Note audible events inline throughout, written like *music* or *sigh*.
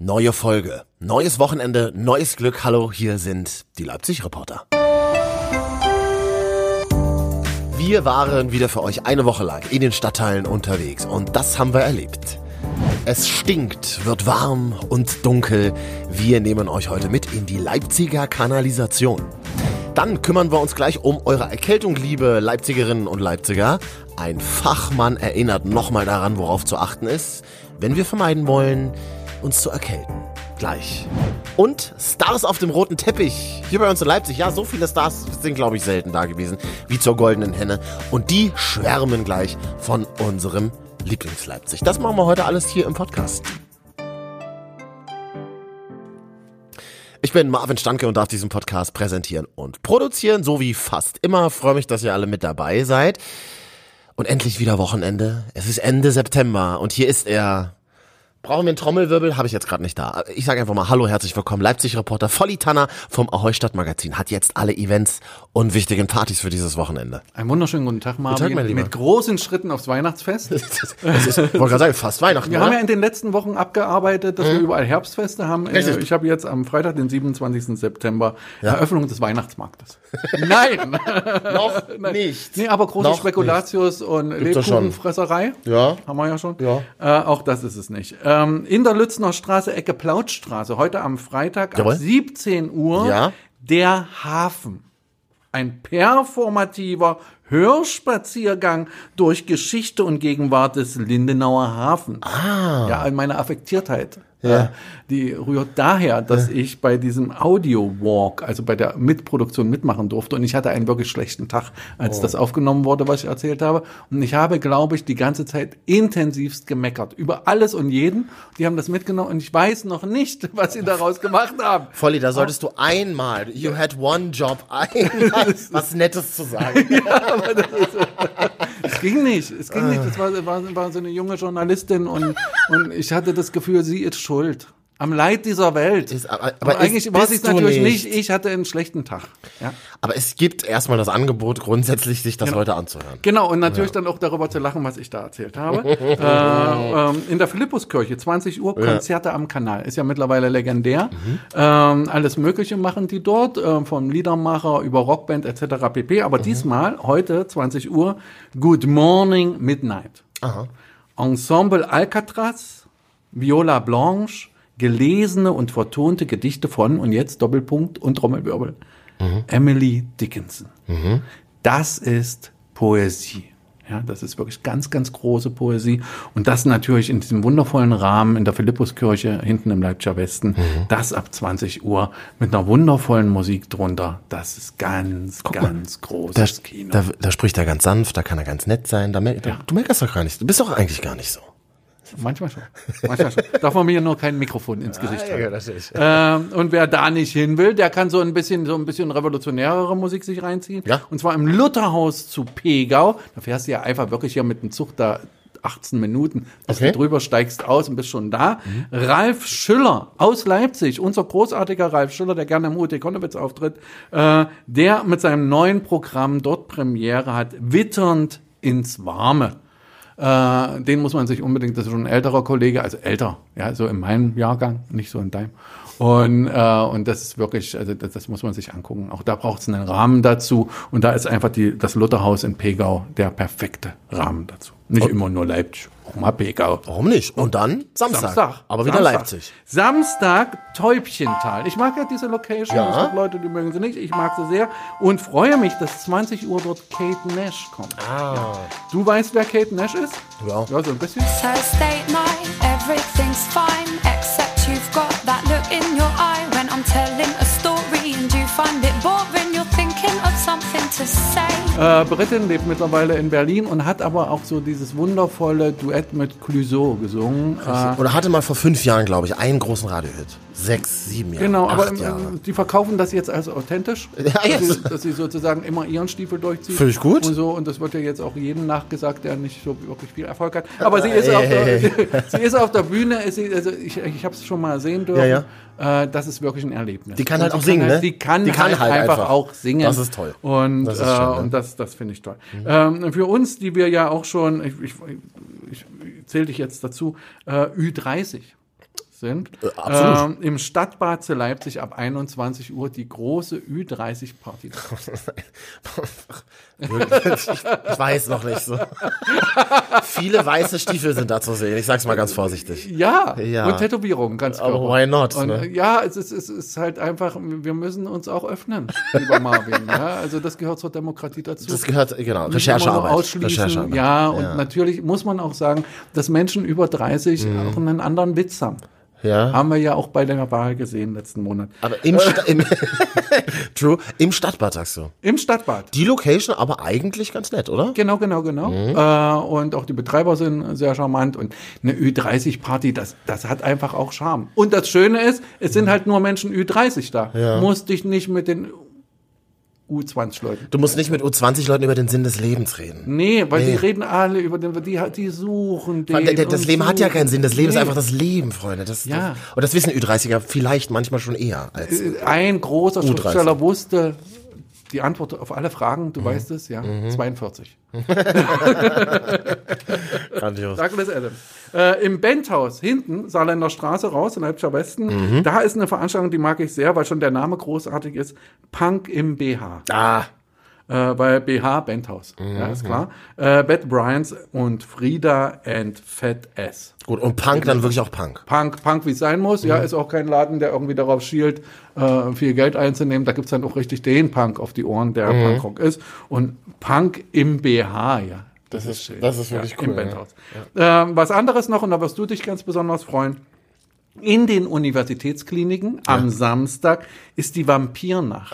Neue Folge, neues Wochenende, neues Glück. Hallo, hier sind die Leipzig-Reporter. Wir waren wieder für euch eine Woche lang in den Stadtteilen unterwegs und das haben wir erlebt. Es stinkt, wird warm und dunkel. Wir nehmen euch heute mit in die Leipziger Kanalisation. Dann kümmern wir uns gleich um eure Erkältung, liebe Leipzigerinnen und Leipziger. Ein Fachmann erinnert nochmal daran, worauf zu achten ist, wenn wir vermeiden wollen, uns zu erkälten. Gleich. Und Stars auf dem roten Teppich. Hier bei uns in Leipzig. Ja, so viele Stars sind, glaube ich, selten da gewesen. Wie zur goldenen Henne. Und die schwärmen gleich von unserem Lieblingsleipzig. Das machen wir heute alles hier im Podcast. Ich bin Marvin Stanke und darf diesen Podcast präsentieren und produzieren, so wie fast immer. Freue mich, dass ihr alle mit dabei seid. Und endlich wieder Wochenende. Es ist Ende September und hier ist er, Brauchen wir einen Trommelwirbel? Habe ich jetzt gerade nicht da. Ich sage einfach mal Hallo, herzlich willkommen. Leipzig-Reporter Volli Tanner vom Ahoi Stadtmagazin hat jetzt alle Events und wichtigen Partys für dieses Wochenende. Einen wunderschönen guten Tag, Marvin. Guten Tag, mein Lieber. Mit großen Schritten aufs Weihnachtsfest. *laughs* Das ist, wollte gerade sagen, fast Weihnachten. Wir oder? haben ja in den letzten Wochen abgearbeitet, dass wir überall Herbstfeste haben. Äh, Richtig. Ich habe jetzt am Freitag, den 27. September, Eröffnung des Weihnachtsmarktes. *laughs* Nein! Noch *laughs* Nein. nicht. Nee, aber große Noch Spekulatius und doch schon. Lebkuchenfresserei. Ja. Haben wir ja schon. Ja. Äh, auch das ist es nicht. Ähm, in der Lützner Straße, Ecke Plautstraße, heute am Freitag Jawohl. ab 17 Uhr, Ja. der Hafen. Ein performativer Hörspaziergang durch Geschichte und Gegenwart des Lindenauer Hafen. Ah. Ja, meine Affektiertheit. Ja. Die rührt daher, dass ich bei diesem Audio Walk, also bei der Mitproduktion mitmachen durfte und ich hatte einen wirklich schlechten Tag, als das aufgenommen wurde, was ich erzählt habe. Und ich habe, glaube ich, die ganze Zeit intensivst gemeckert über alles und jeden. Die haben das mitgenommen und ich weiß noch nicht, *laughs* was sie daraus gemacht haben. Volli, da solltest du einmal, you had one job, einmal *laughs* was Nettes zu sagen. *laughs* Es ging nicht, es ging nicht. Das war, war, war so eine junge Journalistin und, und ich hatte das Gefühl, sie ist schuld. Am Leid dieser Welt. Ist- aber- aber, aber eigentlich war es natürlich nicht. nicht. Ich hatte einen schlechten Tag. Ja. Aber es gibt erstmal das Angebot, grundsätzlich sich das heute anzuhören. Genau, und natürlich dann auch darüber zu lachen, was ich da erzählt habe. *laughs* äh, ähm, in der Philippuskirche, 20 Uhr, Konzerte am Kanal. Ist ja mittlerweile legendär. Ähm, alles Mögliche machen die dort, ähm, vom Liedermacher über Rockband etc. pp. Aber diesmal, heute, 20 Uhr, Good Morning Midnight. Ensemble Alcatraz, Viola Blanche, gelesene und vertonte Gedichte von, und jetzt Doppelpunkt und Trommelwirbel, Emily Dickinson. Das ist Poesie. Ja, das ist wirklich ganz, ganz große Poesie. Und das natürlich in diesem wundervollen Rahmen in der Philippuskirche hinten im Leipziger Westen. Das ab 20 Uhr mit einer wundervollen Musik drunter. Das ist ganz, ganz großes Da, Kino. da, da spricht er ganz sanft, da kann er ganz nett sein. Da, da, Du merkst doch gar nicht, du bist doch eigentlich gar nicht so. Manchmal schon. Manchmal schon. Darf man mir nur kein Mikrofon ins Gesicht halten. natürlich. Ähm, und wer da nicht hin will, der kann so ein bisschen so ein bisschen revolutionärere Musik sich reinziehen. Ja. Und zwar im Lutherhaus zu Pegau. Da fährst du ja einfach wirklich hier mit dem Zug da 18 Minuten, bis Okay. du drüber steigst aus und bist schon da. Ralf Schüller aus Leipzig, unser großartiger Ralf Schüller, der gerne im UT Konnewitz auftritt, äh, der mit seinem neuen Programm dort Premiere hat, Witternd ins Warme. Äh, den muss man sich unbedingt, das ist schon ein älterer Kollege, also älter, ja, so in meinem Jahrgang, nicht so in deinem. Und, äh, und das ist wirklich, also das, das muss man sich angucken. Auch da braucht es einen Rahmen dazu. Und da ist einfach die, das Lutherhaus in Pegau der perfekte Rahmen dazu. Nicht immer nur Leipzig, auch mal Pegau. Warum nicht? Und dann Samstag. Aber wieder Samstag. Leipzig. Samstag Täubchental. Ich mag ja diese Location. Ja. Es gibt Leute, die mögen sie nicht. Ich mag sie sehr. Und freue mich, dass 20 Uhr dort Kate Nash kommt. Ah. Du weißt, wer Kate Nash ist? Ja. Ja, so ein bisschen. Thursday night, everything's fine, except Äh, Brittin lebt mittlerweile in Berlin und hat aber auch so dieses wundervolle Duett mit Clouseau gesungen. Äh, Oder hatte mal vor fünf Jahren, glaube ich, einen großen Radiohit. Sechs, sieben Jahre. Genau, aber acht ähm, Jahre. die verkaufen das jetzt als authentisch, *laughs* Ja, dass, jetzt. sie, dass sie sozusagen immer ihren Stiefel durchziehen. Finde ich gut. Und so und das wird ja jetzt auch jedem nachgesagt, der nicht so wirklich viel Erfolg hat. Aber sie ist, auf, der, *laughs* sie ist auf der Bühne, sie, also ich, ich habe es schon mal sehen dürfen. Ja, Äh, das ist wirklich ein Erlebnis. Die kann Und halt auch singen, halt, ne? Die kann, Die kann halt, halt einfach, einfach. auch singen. Das ist toll. Und Das äh, schön, ne? und das, das finde ich toll. Ähm, für uns, die wir ja auch schon, ich, ich, ich, zähle dich jetzt dazu, äh, Ü30. sind. Äh. Ähm, Im Stadtbad zu Leipzig ab 21 Uhr die große Ü30-Party. *laughs* ich, ich weiß noch nicht so. Viele weiße Stiefel sind da zu sehen. Ich sag's mal ganz vorsichtig. Ja, Ja. und Tätowierungen, ganz Aber klar. why not, Und, ne? äh, Ja, es ist, es ist halt einfach, wir müssen uns auch öffnen, lieber Marvin. ja, also das gehört zur Demokratie dazu. Das gehört, genau, Recherchearbeit. Ausschließen. Recherchearbeit. Ja, und natürlich muss man auch sagen, dass Menschen über 30 Mhm. auch einen anderen Witz haben. Ja. Haben wir ja auch bei der Wahl gesehen letzten Monat. Aber im, Sta im *laughs* True, im Stadtbad sagst du. Im Stadtbad. Die Location aber eigentlich ganz nett, oder? Genau, genau, genau. Mhm. Äh, und auch die Betreiber sind sehr charmant. Und eine Ü30-Party, das, das hat einfach auch Charme. Und das Schöne ist, es sind halt nur Menschen Ü30 da. Ja. Musst dich nicht mit den U20-Leuten. Du musst nicht mit U20-Leuten über den Sinn des Lebens reden. Nee, weil die Nee. reden alle über den, die, die suchen den. Der- der- Das Leben hat ja suchen. keinen Sinn. Das Leben ist Nee. einfach das Leben, Freunde. Das, Ja. das, und das wissen Ü30er vielleicht manchmal schon eher als. Äh, Ein großer U30. Schriftsteller wusste die Antwort auf alle Fragen, Mhm. du weißt es, ja, 42. Grandios. Douglas Adams. Äh, Im Benthaus hinten, Saarländer Straße raus, in Leipziger Westen, Mhm. da ist eine Veranstaltung, die mag ich sehr, weil schon der Name großartig ist. Punk im BH. Ah, Äh, weil BH Benthaus. Ja, ist klar. Äh, Beth Bryans und Frida and Fat S. gut. Und Punk dann wirklich auch Punk. Punk, Punk wie es sein muss. Mhm. Ja, ist auch kein Laden, der irgendwie darauf schielt, äh, viel Geld einzunehmen. Da gibt's dann auch richtig den Punk auf die Ohren, der Mhm. Punkrock ist. Und Punk im BH, ja. Das, ist schön. das ist wirklich Im cool, ja. Benthaus. Ähm, was anderes noch, und da wirst du dich ganz besonders freuen. In den Universitätskliniken am Samstag ist die Vampirnacht.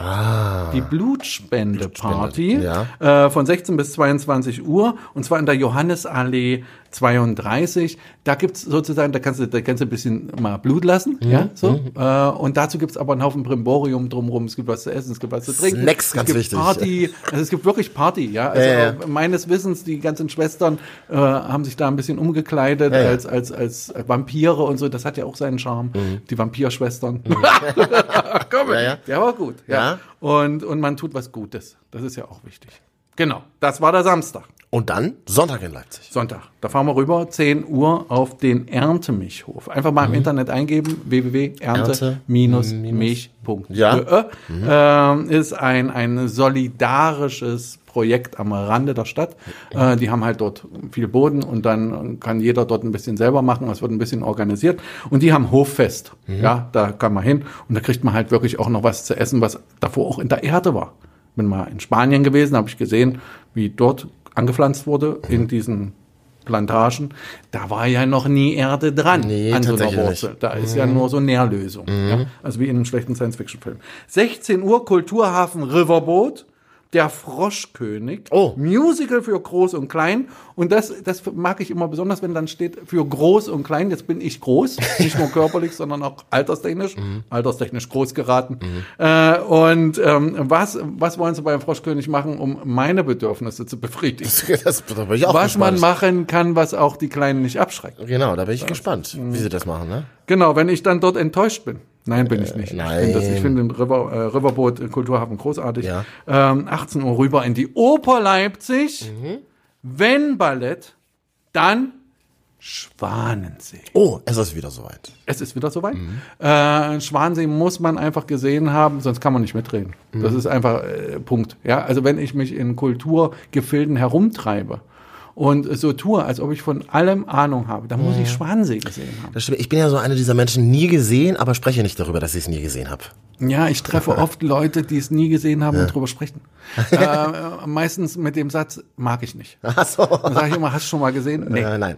Die Blutspende-Party Blutspende, äh, von 16 bis 22 Uhr und zwar in der Johannesallee 32. Da gibt's sozusagen, da kannst du, da kannst du ein bisschen mal Blut lassen, Mhm, ja, so. Äh, und dazu gibt's aber einen Haufen Brimborium drumrum. Es gibt was zu essen, es gibt was zu trinken. Snacks, es ganz gibt wichtig. Party, also es gibt wirklich Party, ja. Also Ja, ja. meines Wissens, die ganzen Schwestern äh, haben sich da ein bisschen umgekleidet ja. als, als, als Vampire und so. Das hat ja auch seinen Charme. Die Vampirschwestern. *laughs* Komm, Ja, ja. der war gut. Ja. Ja. Und, und man tut was Gutes. Das ist ja auch wichtig. Genau. Das war der Samstag. Und dann Sonntag in Leipzig. Sonntag. Da fahren wir rüber, 10 Uhr auf den Erntemichhof. Einfach mal im Internet eingeben, www.ernte-mich.de. Ja. Ähm, ist ein, ein solidarisches Projekt am Rande der Stadt. Äh, die haben halt dort viel Boden und dann kann jeder dort ein bisschen selber machen. Es wird ein bisschen organisiert. Und die haben Hoffest. Ja, da kann man hin und da kriegt man halt wirklich auch noch was zu essen, was davor auch in der Erde war. Bin mal in Spanien gewesen, habe ich gesehen, wie dort angepflanzt wurde in diesen Plantagen. Da war ja noch nie Erde dran Nee, an so einer Wurzel. Da ist ja nur so Nährlösung. Ja? Also wie in einem schlechten Science-Fiction-Film. 16 Uhr Kulturhafen Riverboat. Der Froschkönig. Oh. Musical für Groß und Klein. Und das, das mag ich immer besonders, wenn dann steht für Groß und Klein. Jetzt bin ich groß. *laughs* Nicht nur körperlich, sondern auch alterstechnisch. Alterstechnisch groß geraten. Äh, und ähm, was, was wollen sie beim Froschkönig machen, um meine Bedürfnisse zu befriedigen? Das, *laughs* da bin ich auch was man gespannt. machen kann, was auch die Kleinen nicht abschreckt. Genau, da bin ich gespannt, wie sie das machen, ne? Genau, wenn ich dann dort enttäuscht bin. Nein, bin ich nicht. nein. Ich finde ich finde den River, äh, Riverboat äh, Kulturhafen großartig. Ja. Ähm, 18 Uhr rüber in die Oper Leipzig. Mhm. Wenn Ballett, dann Schwanensee. Oh, es ist wieder soweit. Es ist wieder soweit. Mhm. Äh, Schwanensee muss man einfach gesehen haben, sonst kann man nicht mitreden. Mhm. Das ist einfach äh, Punkt. Ja, also wenn ich mich in Kulturgefilden herumtreibe und so tue, als ob ich von allem Ahnung habe, dann muss ich Schwanensee gesehen haben. Ich bin ja so einer dieser Menschen, nie gesehen, aber spreche nicht darüber, dass ich es nie gesehen habe. Ja, ich treffe *laughs* oft Leute, die es nie gesehen haben und drüber sprechen. *laughs* äh, meistens mit dem Satz, mag ich nicht. Ach so. Dann sage ich immer, hast du schon mal gesehen? Nee. Äh, nein.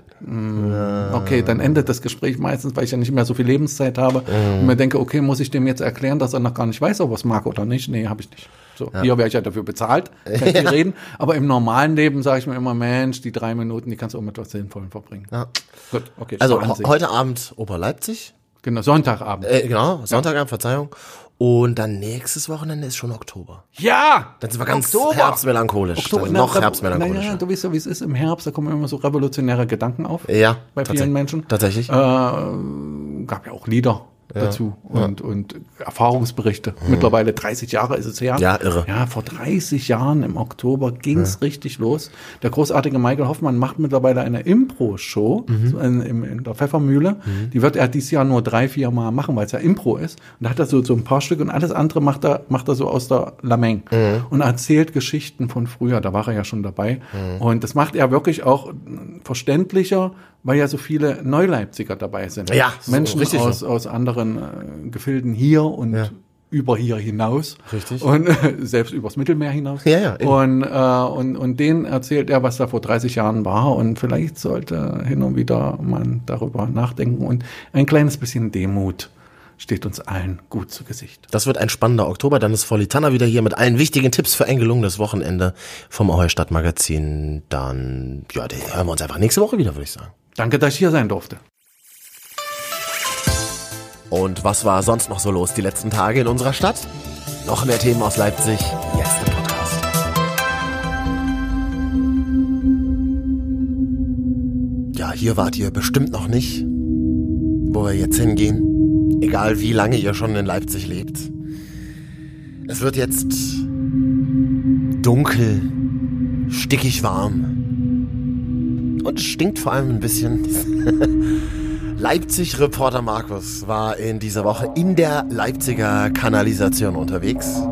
Okay, dann endet das Gespräch meistens, weil ich ja nicht mehr so viel Lebenszeit habe Mhm. und mir denke, okay, muss ich dem jetzt erklären, dass er noch gar nicht weiß, ob er es mag oder nicht? Nee, habe ich nicht. So, hier wäre ich ja dafür bezahlt, kann ich *laughs* viel reden. Aber im normalen Leben sage ich mir immer, Mensch, die drei Minuten, die kannst du auch mit was Sinnvollem verbringen. Ja. Gut, okay. Also heute Abend Oper Leipzig. genau, Sonntagabend. Äh, genau, Sonntagabend, Verzeihung. Und dann nächstes Wochenende ist schon Oktober. ja! Dann sind wir ganz Oktober. herbstmelancholisch. Oktober, na, noch Revo- herbstmelancholischer. Naja, du weißt ja, wie es ist im Herbst, da kommen immer so revolutionäre Gedanken auf. Ja, Bei vielen Menschen. Tatsächlich. Äh, gab ja auch Lieder. Dazu und, und Erfahrungsberichte. Mittlerweile 30 Jahre ist es her. Ja, irre. Ja, vor 30 Jahren im Oktober ging's richtig los. Der großartige Michael Hoffmann macht mittlerweile eine Impro-Show so in, in, in der Pfeffermühle. Die wird er dieses Jahr nur drei, vier Mal machen, weil es ja Impro ist. Und da hat er so, so ein paar Stücke und alles andere macht er, macht er so aus der Lameng und erzählt Geschichten von früher. Da war er ja schon dabei. Und das macht er wirklich auch verständlicher, weil ja so viele Neuleipziger dabei sind. Ja, so, Menschen richtig aus, so. aus anderen äh, Gefilden hier und Ja. über hier hinaus. Richtig. Und äh, *laughs* selbst übers Mittelmeer hinaus. Ja, ja, eben. Und, äh, und, und denen erzählt er, was da vor 30 Jahren war. Und vielleicht sollte hin und wieder man darüber nachdenken. Und ein kleines bisschen Demut steht uns allen gut zu Gesicht. Das wird ein spannender Oktober. Dann ist Volitana wieder hier mit allen wichtigen Tipps für ein gelungenes Wochenende vom Ahoi Stadtmagazin. Dann, ja, hören wir uns einfach nächste Woche wieder, würde ich sagen. Danke, dass ich hier sein durfte. Und was war sonst noch so los die letzten Tage in unserer Stadt? Noch mehr Themen aus Leipzig, jetzt im Podcast. Ja, hier wart ihr bestimmt noch nicht, wo wir jetzt hingehen. Egal wie lange ihr schon in Leipzig lebt. Es wird jetzt dunkel, stickig warm. Und stinkt vor allem ein bisschen. *laughs* Leipzig-Reporter Markus war in dieser Woche in der Leipziger Kanalisation unterwegs.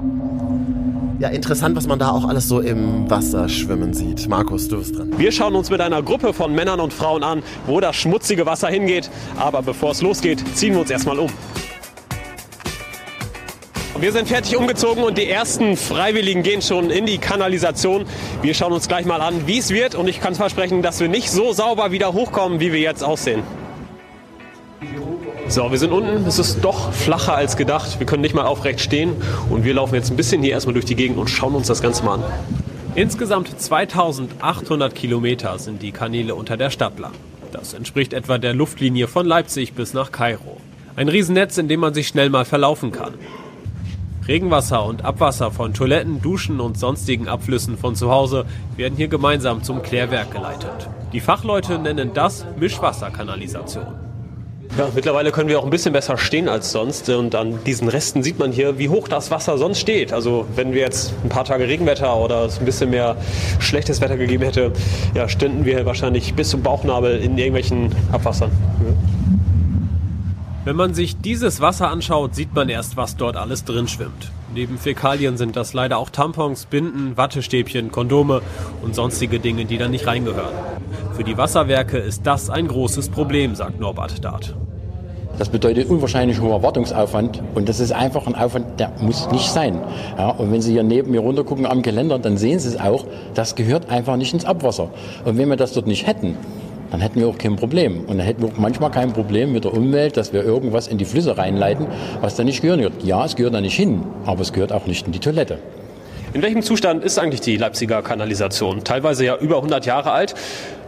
Ja, interessant, was man da auch alles so im Wasser schwimmen sieht. Markus, du bist dran. Wir schauen uns mit einer Gruppe von Männern und Frauen an, wo das schmutzige Wasser hingeht. Aber bevor es losgeht, ziehen wir uns erstmal um. Wir sind fertig umgezogen und die ersten Freiwilligen gehen schon in die Kanalisation. Wir schauen uns gleich mal an, wie es wird und ich kann versprechen, dass wir nicht so sauber wieder hochkommen, wie wir jetzt aussehen. So, wir sind unten. Es ist doch flacher als gedacht. Wir können nicht mal aufrecht stehen. Und wir laufen jetzt ein bisschen hier erstmal durch die Gegend und schauen uns das Ganze mal an. Insgesamt 2800 Kilometer sind die Kanäle unter der Stadt lang. Das entspricht etwa der Luftlinie von Leipzig bis nach Kairo. Ein Riesennetz, in dem man sich schnell mal verlaufen kann. Regenwasser und Abwasser von Toiletten, Duschen und sonstigen Abflüssen von zu Hause werden hier gemeinsam zum Klärwerk geleitet. Die Fachleute nennen das Mischwasserkanalisation. Ja, mittlerweile können wir auch ein bisschen besser stehen als sonst. Und an diesen Resten sieht man hier, wie hoch das Wasser sonst steht. Also wenn wir jetzt ein paar Tage Regenwetter oder es ein bisschen mehr schlechtes Wetter gegeben hätte, ja, stünden wir wahrscheinlich bis zum Bauchnabel in irgendwelchen Abwassern. Wenn man sich dieses Wasser anschaut, sieht man erst, was dort alles drin schwimmt. Neben Fäkalien sind das leider auch Tampons, Binden, Wattestäbchen, Kondome und sonstige Dinge, die da nicht reingehören. Für die Wasserwerke ist das ein großes Problem, sagt Norbert Dart. Das bedeutet unwahrscheinlich hoher Wartungsaufwand und das ist einfach ein Aufwand, der muss nicht sein. Ja, und wenn Sie hier neben mir runtergucken am Geländer, dann sehen Sie es auch, das gehört einfach nicht ins Abwasser. Und wenn wir das dort nicht hätten, dann hätten wir auch kein Problem. Und dann hätten wir auch manchmal kein Problem mit der Umwelt, dass wir irgendwas in die Flüsse reinleiten, was da nicht gehören wird. Ja, es gehört da nicht hin, aber es gehört auch nicht in die Toilette. In welchem Zustand ist eigentlich die Leipziger Kanalisation? Teilweise ja über 100 Jahre alt.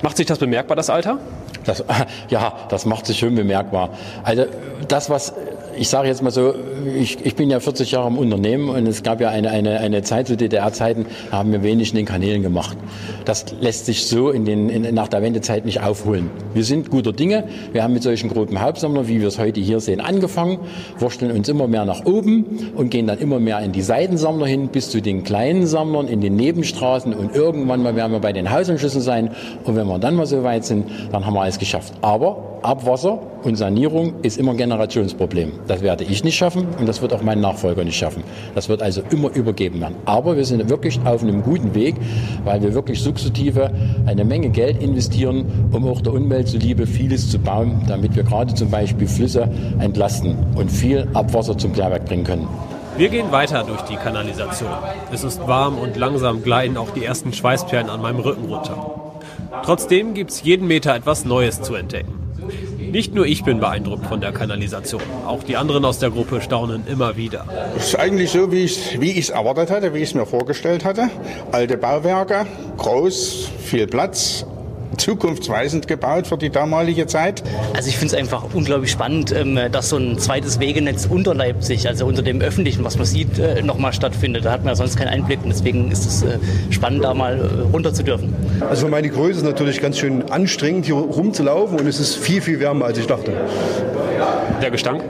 Macht sich das bemerkbar, das Alter? Das, *laughs* ja, das macht sich schon bemerkbar. Also das, was ich sage jetzt mal so, ich, ich bin ja 40 Jahre im Unternehmen und es gab ja eine, eine, eine Zeit zu DDR-Zeiten, da haben wir wenig in den Kanälen gemacht. Das lässt sich so in den, in, nach der Wendezeit nicht aufholen. Wir sind guter Dinge. Wir haben mit solchen großen Hauptsammlern, wie wir es heute hier sehen, angefangen, wursteln uns immer mehr nach oben und gehen dann immer mehr in die Seitensammler hin, bis zu den kleinen Sammlern in den Nebenstraßen und irgendwann mal werden wir bei den Hausanschlüssen sein und wenn wir dann mal so weit sind, dann haben wir alles geschafft. Aber Abwasser und Sanierung ist immer ein Generationsproblem. Das werde ich nicht schaffen und das wird auch mein Nachfolger nicht schaffen. Das wird also immer übergeben werden. Aber wir sind wirklich auf einem guten Weg, weil wir wirklich sukzessive eine Menge Geld investieren, um auch der Umwelt zuliebe vieles zu bauen, damit wir gerade zum Beispiel Flüsse entlasten und viel Abwasser zum Klärwerk bringen können. Wir gehen weiter durch die Kanalisation. Es ist warm und langsam gleiten auch die ersten Schweißperlen an meinem Rücken runter. Trotzdem gibt es jeden Meter etwas Neues zu entdecken. Nicht nur ich bin beeindruckt von der Kanalisation, auch die anderen aus der Gruppe staunen immer wieder. Es ist eigentlich so, wie ich es erwartet hatte, wie ich es mir vorgestellt hatte. Alte Bauwerke, groß, viel Platz, zukunftsweisend gebaut für die damalige Zeit. Also ich finde es einfach unglaublich spannend, ähm, dass so ein zweites Wegenetz unter Leipzig, also unter dem öffentlichen, was man sieht, äh, nochmal stattfindet. Da hat man ja sonst keinen Einblick und deswegen ist es äh, spannend, da mal äh, runter zu dürfen. Also für meine Größe ist es natürlich ganz schön anstrengend, hier rumzulaufen und es ist viel, viel wärmer, als ich dachte. Der Gestank?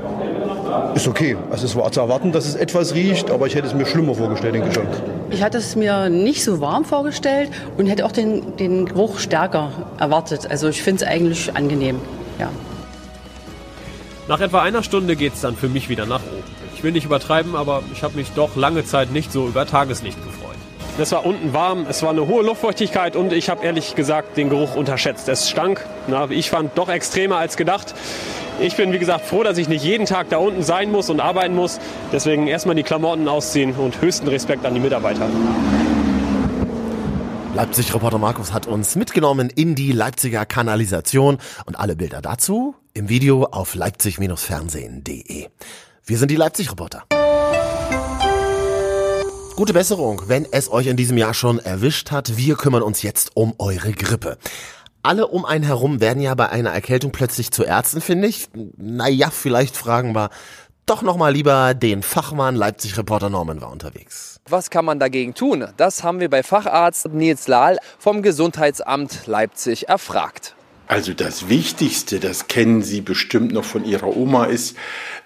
Ist okay. Also es war zu erwarten, dass es etwas riecht, aber ich hätte es mir schlimmer vorgestellt, den Gestank. Ich hatte es mir nicht so warm vorgestellt und hätte auch den, den Geruch stärker erwartet. Also ich finde es eigentlich angenehm. Ja. Nach etwa einer Stunde geht's dann für mich wieder nach oben. Ich will nicht übertreiben, aber ich habe mich doch lange Zeit nicht so über Tageslicht gefreut. Es war unten warm, es war eine hohe Luftfeuchtigkeit und ich habe ehrlich gesagt den Geruch unterschätzt. Es stank, na, ich fand doch extremer als gedacht. Ich bin wie gesagt froh, dass ich nicht jeden Tag da unten sein muss und arbeiten muss. Deswegen erstmal die Klamotten ausziehen und höchsten Respekt an die Mitarbeiter. Leipzig-Reporter Markus hat uns mitgenommen in die Leipziger Kanalisation und alle Bilder dazu im Video auf leipzig-fernsehen.de. Wir sind die Leipzig-Reporter. Gute Besserung, wenn es euch in diesem Jahr schon erwischt hat. Wir kümmern uns jetzt um eure Grippe. Alle um einen herum werden ja bei einer Erkältung plötzlich zu Ärzten, finde ich. Naja, vielleicht fragen wir doch nochmal lieber den Fachmann. Leipzig-Reporter Norman war unterwegs. Was kann man dagegen tun? Das haben wir bei Facharzt Nils Lahl vom Gesundheitsamt Leipzig erfragt. Also das Wichtigste, das kennen Sie bestimmt noch von Ihrer Oma, ist,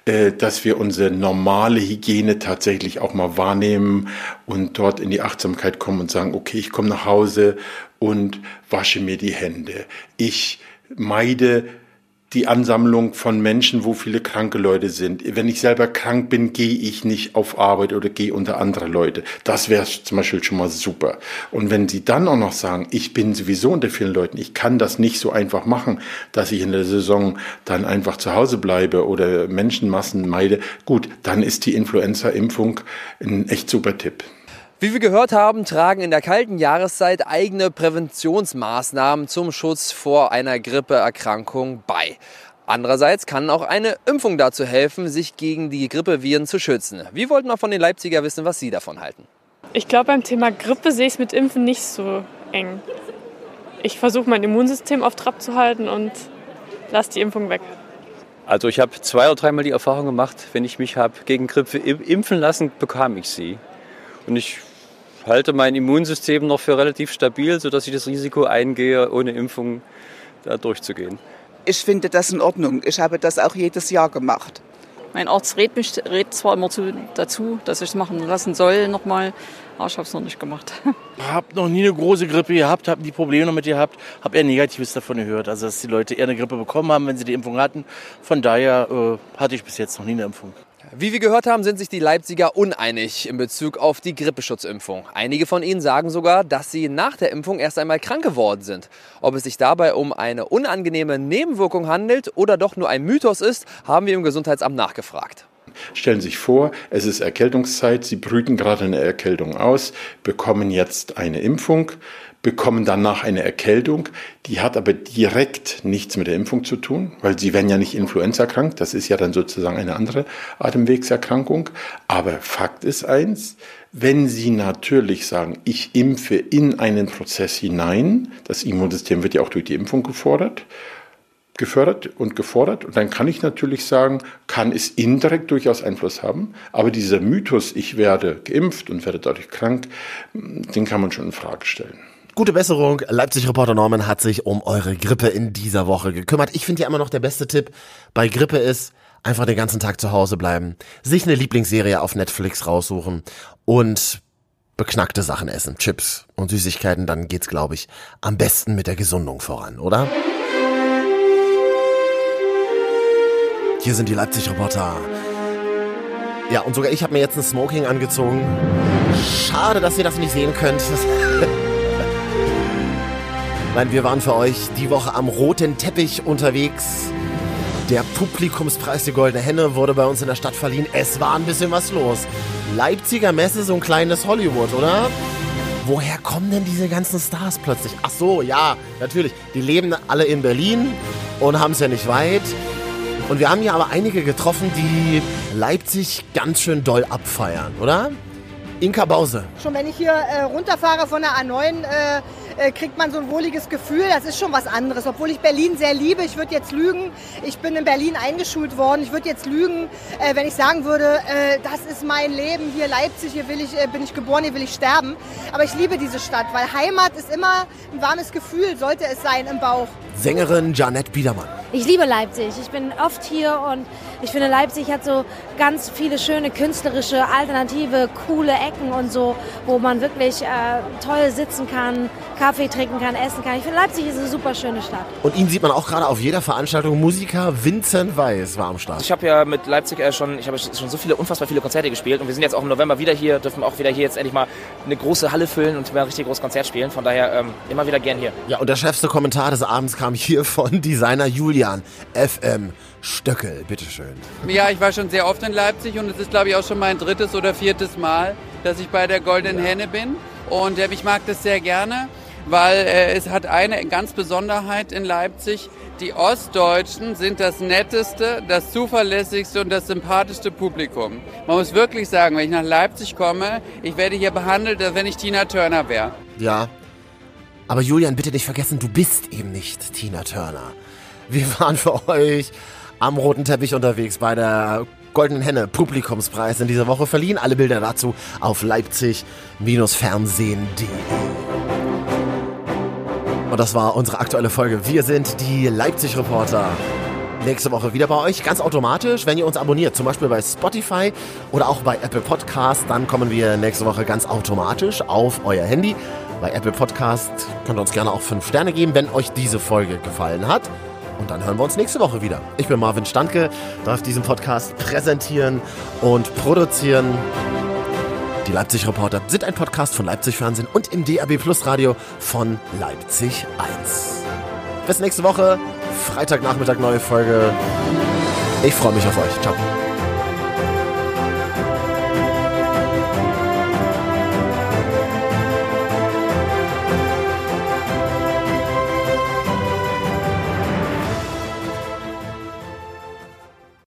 äh, dass wir unsere normale Hygiene tatsächlich auch mal wahrnehmen und dort in die Achtsamkeit kommen und sagen, okay, ich komme nach Hause und wasche mir die Hände. Ich meide die Ansammlung von Menschen, wo viele kranke Leute sind. Wenn ich selber krank bin, gehe ich nicht auf Arbeit oder gehe unter andere Leute. Das wäre zum Beispiel schon mal super. Und wenn Sie dann auch noch sagen, ich bin sowieso unter vielen Leuten, ich kann das nicht so einfach machen, dass ich in der Saison dann einfach zu Hause bleibe oder Menschenmassen meide, gut, dann ist die Influenza-Impfung ein echt super Tipp. Wie wir gehört haben, tragen in der kalten Jahreszeit eigene Präventionsmaßnahmen zum Schutz vor einer Grippeerkrankung bei. Andererseits kann auch eine Impfung dazu helfen, sich gegen die Grippeviren zu schützen. Wir wollten mal von den Leipziger wissen, was sie davon halten. Ich glaube, beim Thema Grippe sehe ich es mit Impfen nicht so eng. Ich versuche mein Immunsystem auf Trab zu halten und lasse die Impfung weg. Also ich habe zwei oder dreimal die Erfahrung gemacht, wenn ich mich habe gegen Grippe impfen lassen, bekam ich sie. Und ich halte mein Immunsystem noch für relativ stabil, sodass ich das Risiko eingehe, ohne Impfung da durchzugehen. Ich finde das in Ordnung. Ich habe das auch jedes Jahr gemacht. Mein Arzt rät mich rät zwar immer zu, dazu, dass ich es machen lassen soll nochmal, aber ich habe es noch nicht gemacht. *laughs* Ich habe noch nie eine große Grippe gehabt, habe die Probleme damit gehabt, habe eher Negatives davon gehört. Also dass die Leute eher eine Grippe bekommen haben, wenn sie die Impfung hatten. Von daher äh, hatte ich bis jetzt noch nie eine Impfung. Wie wir gehört haben, sind sich die Leipziger uneinig in Bezug auf die Grippeschutzimpfung. Einige von ihnen sagen sogar, dass sie nach der Impfung erst einmal krank geworden sind. Ob es sich dabei um eine unangenehme Nebenwirkung handelt oder doch nur ein Mythos ist, haben wir im Gesundheitsamt nachgefragt. Stellen Sie sich vor, es ist Erkältungszeit, Sie brüten gerade eine Erkältung aus, bekommen jetzt eine Impfung, bekommen danach eine Erkältung. Die hat aber direkt nichts mit der Impfung zu tun, weil sie werden ja nicht Influenza krank. Das ist ja dann sozusagen eine andere Atemwegserkrankung. Aber Fakt ist eins, wenn Sie natürlich sagen, ich impfe in einen Prozess hinein, das Immunsystem wird ja auch durch die Impfung gefordert, gefördert und gefordert. Und dann kann ich natürlich sagen, kann es indirekt durchaus Einfluss haben. Aber dieser Mythos, ich werde geimpft und werde dadurch krank, den kann man schon in Frage stellen. Gute Besserung. Leipzig-Reporter Norman hat sich um eure Grippe in dieser Woche gekümmert. Ich finde ja immer noch der beste Tipp bei Grippe ist, einfach den ganzen Tag zu Hause bleiben, sich eine Lieblingsserie auf Netflix raussuchen und beknackte Sachen essen, Chips und Süßigkeiten, dann geht's, glaube ich, am besten mit der Gesundung voran, oder? Hier sind die Leipzig-Reporter. Ja, und sogar ich habe mir jetzt ein Smoking angezogen. Schade, dass ihr das nicht sehen könnt. *laughs* Nein, wir waren für euch die Woche am roten Teppich unterwegs. Der Publikumspreis die Goldene Henne wurde bei uns in der Stadt verliehen. Es war ein bisschen was los. Leipziger Messe, so ein kleines Hollywood, oder? Woher kommen denn diese ganzen Stars plötzlich? Ach so, ja, natürlich. Die leben alle in Berlin und haben es ja nicht weit. Und wir haben hier aber einige getroffen, die Leipzig ganz schön doll abfeiern, oder? Inka Bause. Schon wenn ich hier äh, runterfahre von der A9, äh, äh, kriegt man so ein wohliges Gefühl. Das ist schon was anderes. Obwohl ich Berlin sehr liebe, ich würde jetzt lügen. Ich bin in Berlin eingeschult worden. Ich würde jetzt lügen, äh, wenn ich sagen würde, äh, das ist mein Leben hier Leipzig, hier will ich, äh, bin ich geboren, hier will ich sterben. Aber ich liebe diese Stadt, weil Heimat ist immer ein warmes Gefühl, sollte es sein im Bauch. Sängerin Janette Biedermann. ich liebe Leipzig. Ich bin oft hier und ich finde, Leipzig hat so ganz viele schöne künstlerische, alternative, coole Ecken und so, wo man wirklich äh, toll sitzen kann, Kaffee trinken kann, essen kann. Ich finde, Leipzig ist eine super schöne Stadt. Und ihn sieht man auch gerade auf jeder Veranstaltung. Musiker Vincent Weiss war am Start. Ich habe ja mit Leipzig äh, schon, ich habe schon so viele, unfassbar viele Konzerte gespielt und wir sind jetzt auch im November wieder hier, dürfen auch wieder hier jetzt endlich mal eine große Halle füllen und ein richtig großes Konzert spielen. Von daher ähm, immer wieder gern hier. Ja, und der schärfste Kommentar des Abends kam hier von Designer Julian FM Stöckel. Bitteschön. Ja, ich war schon sehr oft in Leipzig und es ist, glaube ich, auch schon mein drittes oder viertes Mal, dass ich bei der Goldenen Henne bin. Und äh, ich mag das sehr gerne, weil äh, es hat eine ganz Besonderheit in Leipzig. Die Ostdeutschen sind das netteste, das zuverlässigste und das sympathischste Publikum. Man muss wirklich sagen, wenn ich nach Leipzig komme, ich werde hier behandelt, als wenn ich Tina Turner wäre. Ja. Aber Julian, bitte nicht vergessen, du bist eben nicht Tina Turner. Wir *laughs* waren für euch am roten Teppich unterwegs bei der Goldenen Henne Publikumspreis in dieser Woche verliehen. Alle Bilder dazu auf leipzig-fernsehen.de. Und das war unsere aktuelle Folge. Wir sind die Leipzig-Reporter. Nächste Woche wieder bei euch, ganz automatisch, wenn ihr uns abonniert, zum Beispiel bei Spotify oder auch bei Apple Podcast, dann kommen wir nächste Woche ganz automatisch auf euer Handy. Bei Apple Podcast könnt ihr uns gerne auch 5 Sterne geben, wenn euch diese Folge gefallen hat. Und dann hören wir uns nächste Woche wieder. Ich bin Marvin Standke, darf diesen Podcast präsentieren und produzieren. Die Leipzig Reporter sind ein Podcast von Leipzig Fernsehen und im DAB Plus Radio von Leipzig 1. Bis nächste Woche. Freitagnachmittag neue Folge. Ich freue mich auf euch. Ciao.